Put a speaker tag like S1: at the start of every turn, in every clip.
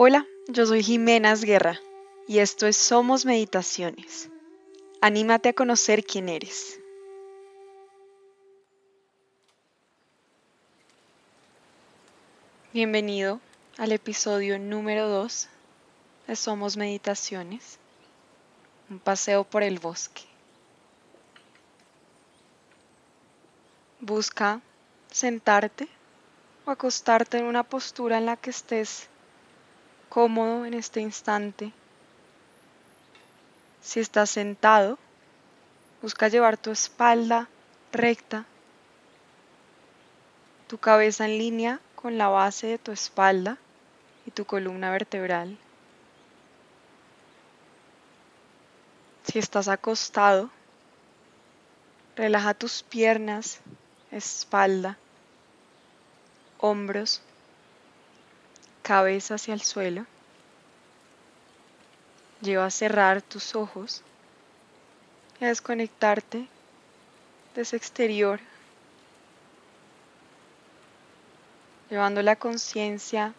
S1: Hola, yo soy Jimenas Guerra y esto es Somos Meditaciones. Anímate a conocer quién eres. Bienvenido al episodio número 2 de Somos Meditaciones, un paseo por el bosque. Busca sentarte o acostarte en una postura en la que estés cómodo en este instante. Si estás sentado, busca llevar tu espalda recta, tu cabeza en línea con la base de tu espalda y tu columna vertebral. Si estás acostado, relaja tus piernas, espalda, hombros cabeza hacia el suelo. Lleva a cerrar tus ojos y a desconectarte de ese exterior, llevando la conciencia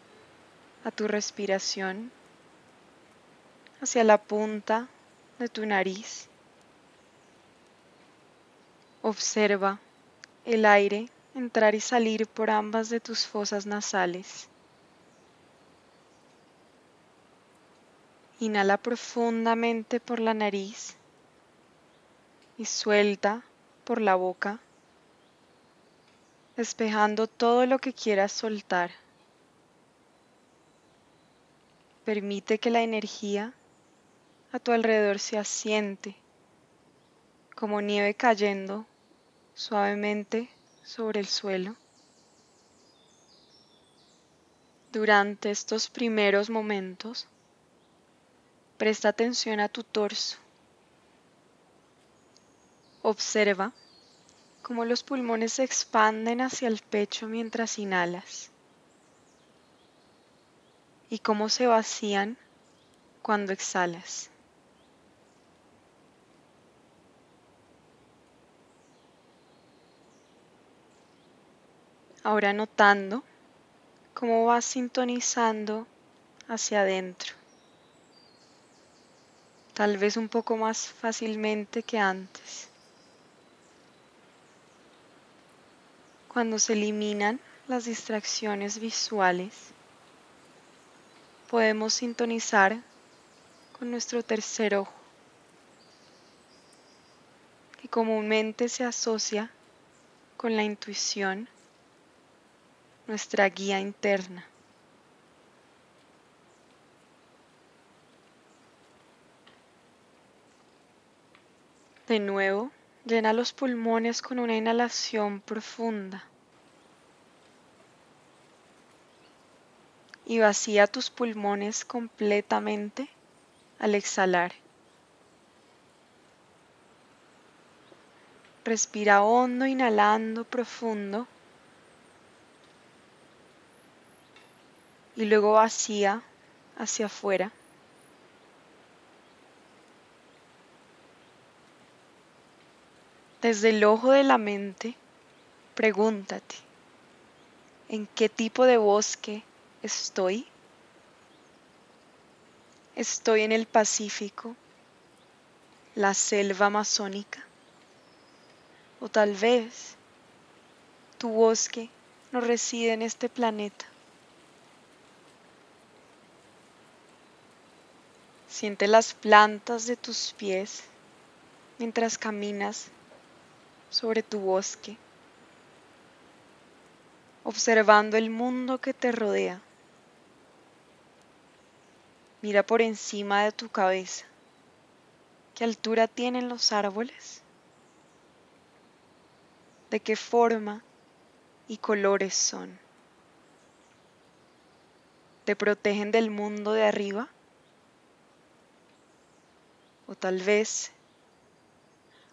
S1: a tu respiración hacia la punta de tu nariz. Observa el aire entrar y salir por ambas de tus fosas nasales. Inhala profundamente por la nariz y suelta por la boca, despejando todo lo que quieras soltar. Permite que la energía a tu alrededor se asiente como nieve cayendo suavemente sobre el suelo. Durante estos primeros momentos, Presta atención a tu torso. Observa cómo los pulmones se expanden hacia el pecho mientras inhalas y cómo se vacían cuando exhalas. Ahora notando cómo vas sintonizando hacia adentro tal vez un poco más fácilmente que antes. Cuando se eliminan las distracciones visuales, podemos sintonizar con nuestro tercer ojo, que comúnmente se asocia con la intuición, nuestra guía interna. De nuevo, llena los pulmones con una inhalación profunda. Y vacía tus pulmones completamente al exhalar. Respira hondo, inhalando profundo. Y luego vacía hacia afuera. Desde el ojo de la mente, pregúntate, ¿en qué tipo de bosque estoy? ¿Estoy en el Pacífico, la selva amazónica? O tal vez tu bosque no reside en este planeta. Siente las plantas de tus pies mientras caminas sobre tu bosque, observando el mundo que te rodea. Mira por encima de tu cabeza. ¿Qué altura tienen los árboles? ¿De qué forma y colores son? ¿Te protegen del mundo de arriba? ¿O tal vez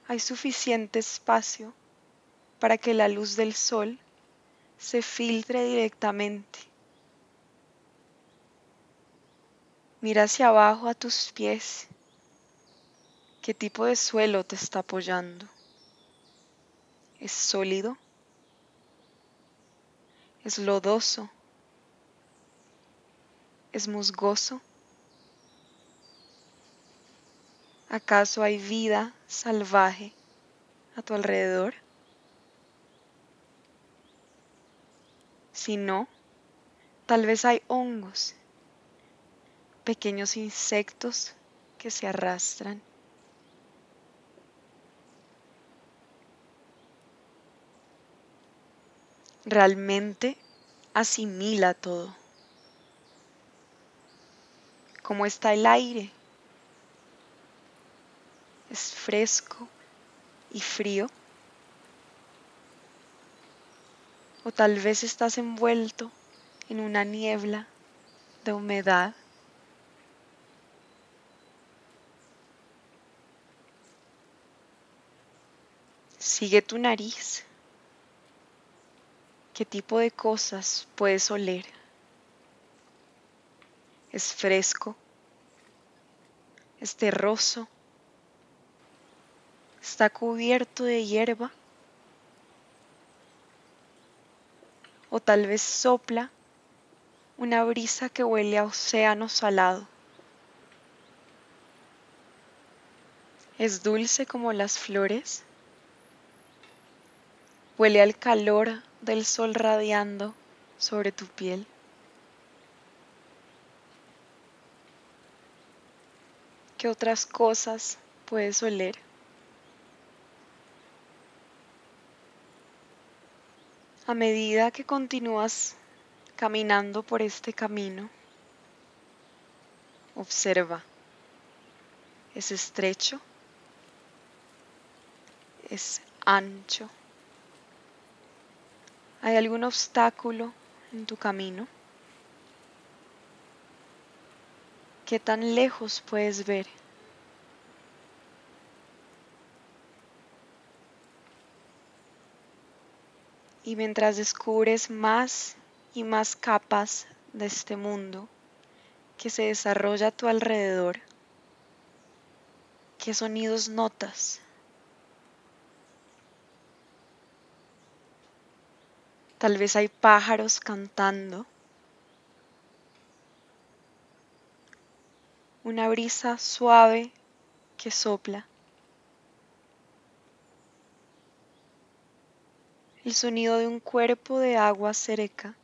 S1: hay suficiente espacio para que la luz del sol se filtre directamente. Mira hacia abajo a tus pies. ¿Qué tipo de suelo te está apoyando? ¿Es sólido? ¿Es lodoso? es musgoso? ¿Acaso hay vida salvaje a tu alrededor? Si no, tal vez hay hongos, pequeños insectos que se arrastran. Realmente asimila todo. ¿Cómo está el aire? ¿Es fresco y frío? ¿O tal vez estás envuelto en una niebla de humedad? Sigue tu nariz. ¿Qué tipo de cosas puedes oler? ¿Es fresco? ¿Es terroso? ¿Está cubierto de hierba? ¿O tal vez sopla una brisa que huele a océano salado? ¿Es dulce como las flores? Huele al calor del sol radiando sobre tu piel. ¿Qué otras cosas puedes oler? A medida que continúas caminando por este camino, observa. ¿Es estrecho? ¿Es ancho? ¿Hay algún obstáculo en tu camino? ¿Qué tan lejos puedes ver? Y mientras descubres más y más capas de este mundo que se desarrolla a tu alrededor, ¿qué sonidos notas? Tal vez hay pájaros cantando. Una brisa suave que sopla. El sonido de un cuerpo de agua seca.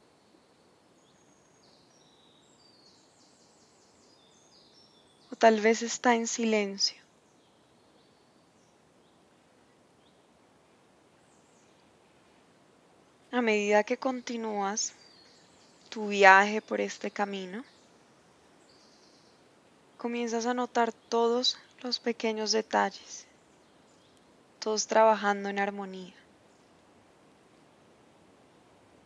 S1: O tal vez está en silencio. A medida que continúas tu viaje por este camino, comienzas a notar todos los pequeños detalles, todos trabajando en armonía.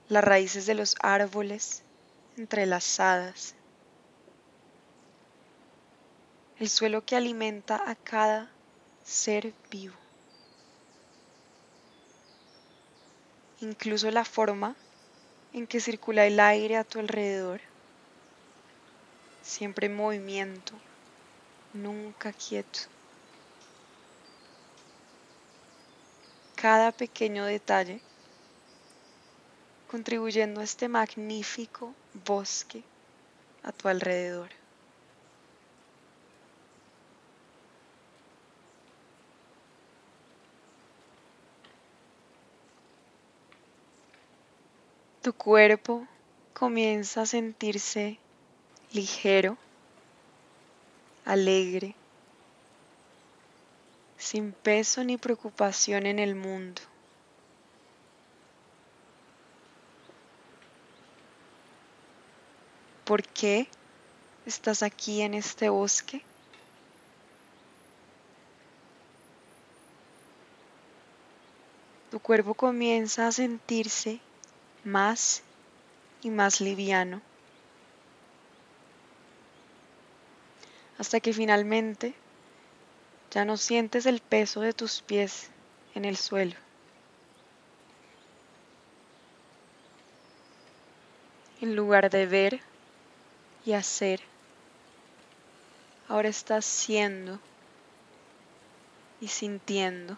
S1: Las raíces de los árboles entrelazadas, el suelo que alimenta a cada ser vivo. incluso la forma en que circula el aire a tu alrededor, siempre en movimiento, nunca quieto. Cada pequeño detalle contribuyendo a este magnífico bosque a tu alrededor. Tu cuerpo comienza a sentirse ligero, alegre, sin peso ni preocupación en el mundo. ¿Por qué estás aquí en este bosque? Tu cuerpo comienza a sentirse más y más liviano, hasta que finalmente ya no sientes el peso de tus pies en el suelo. En lugar de ver y hacer, ahora estás siendo y sintiendo.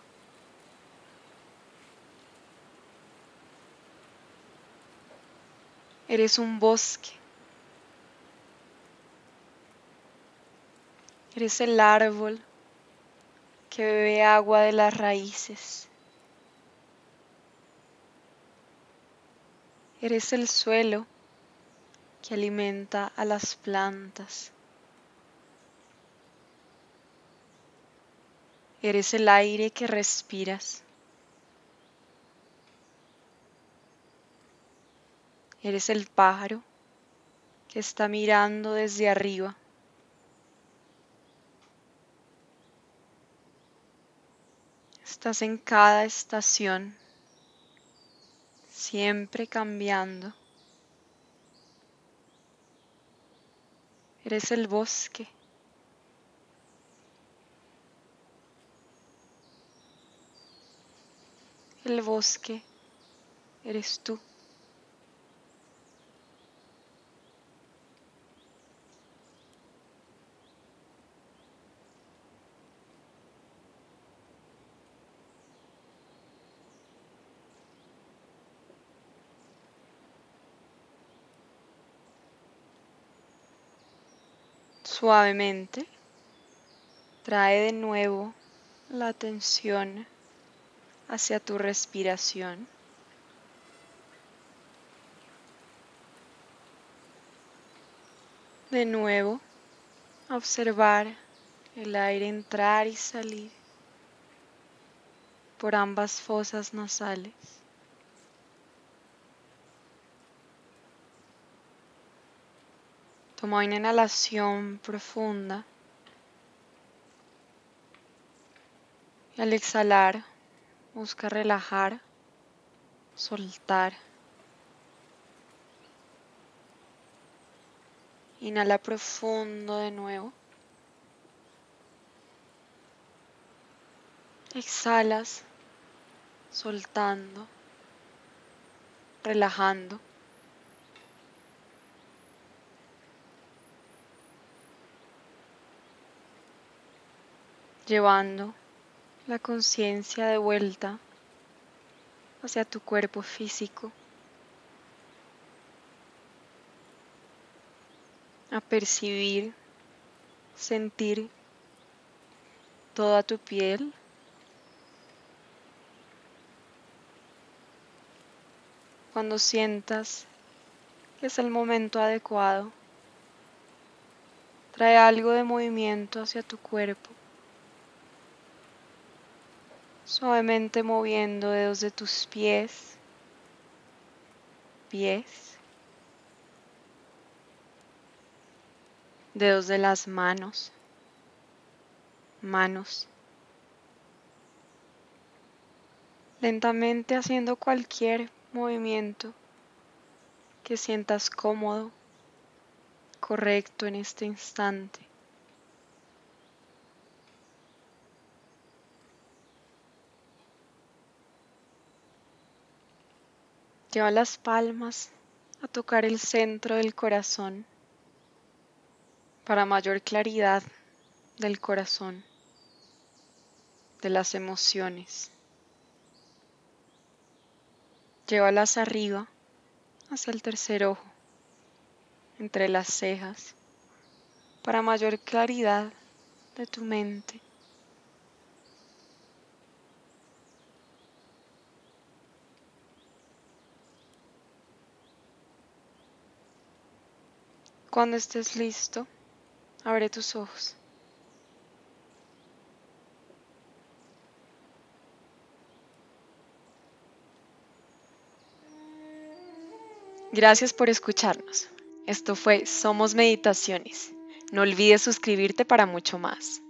S1: Eres un bosque Eres el árbol que bebe agua de las raíces. Eres el suelo que alimenta a las plantas. Eres el aire que respiras. Eres el pájaro que está mirando desde arriba. Estás en cada estación, siempre cambiando. Eres el bosque. El bosque eres tú. Suavemente trae de nuevo la atención hacia tu respiración. De nuevo, observar el aire entrar y salir por ambas fosas nasales. Toma una inhalación profunda. Y al exhalar, busca relajar, soltar. Inhala profundo de nuevo. Exhalas, soltando, relajando. Llevando la conciencia de vuelta hacia tu cuerpo físico, a percibir, sentir toda tu piel. Cuando sientas que es el momento adecuado, trae algo de movimiento hacia tu cuerpo suavemente moviendo dedos de tus pies, pies, dedos de las manos, manos, lentamente haciendo cualquier movimiento que sientas cómodo, correcto en este instante. Lleva las palmas a tocar el centro del corazón para mayor claridad del corazón, de las emociones. Llévalas arriba hacia el tercer ojo, entre las cejas, para mayor claridad de tu mente. Cuando estés listo, abre tus ojos. Gracias por escucharnos. Esto fue Somos Meditaciones. No olvides suscribirte para mucho más.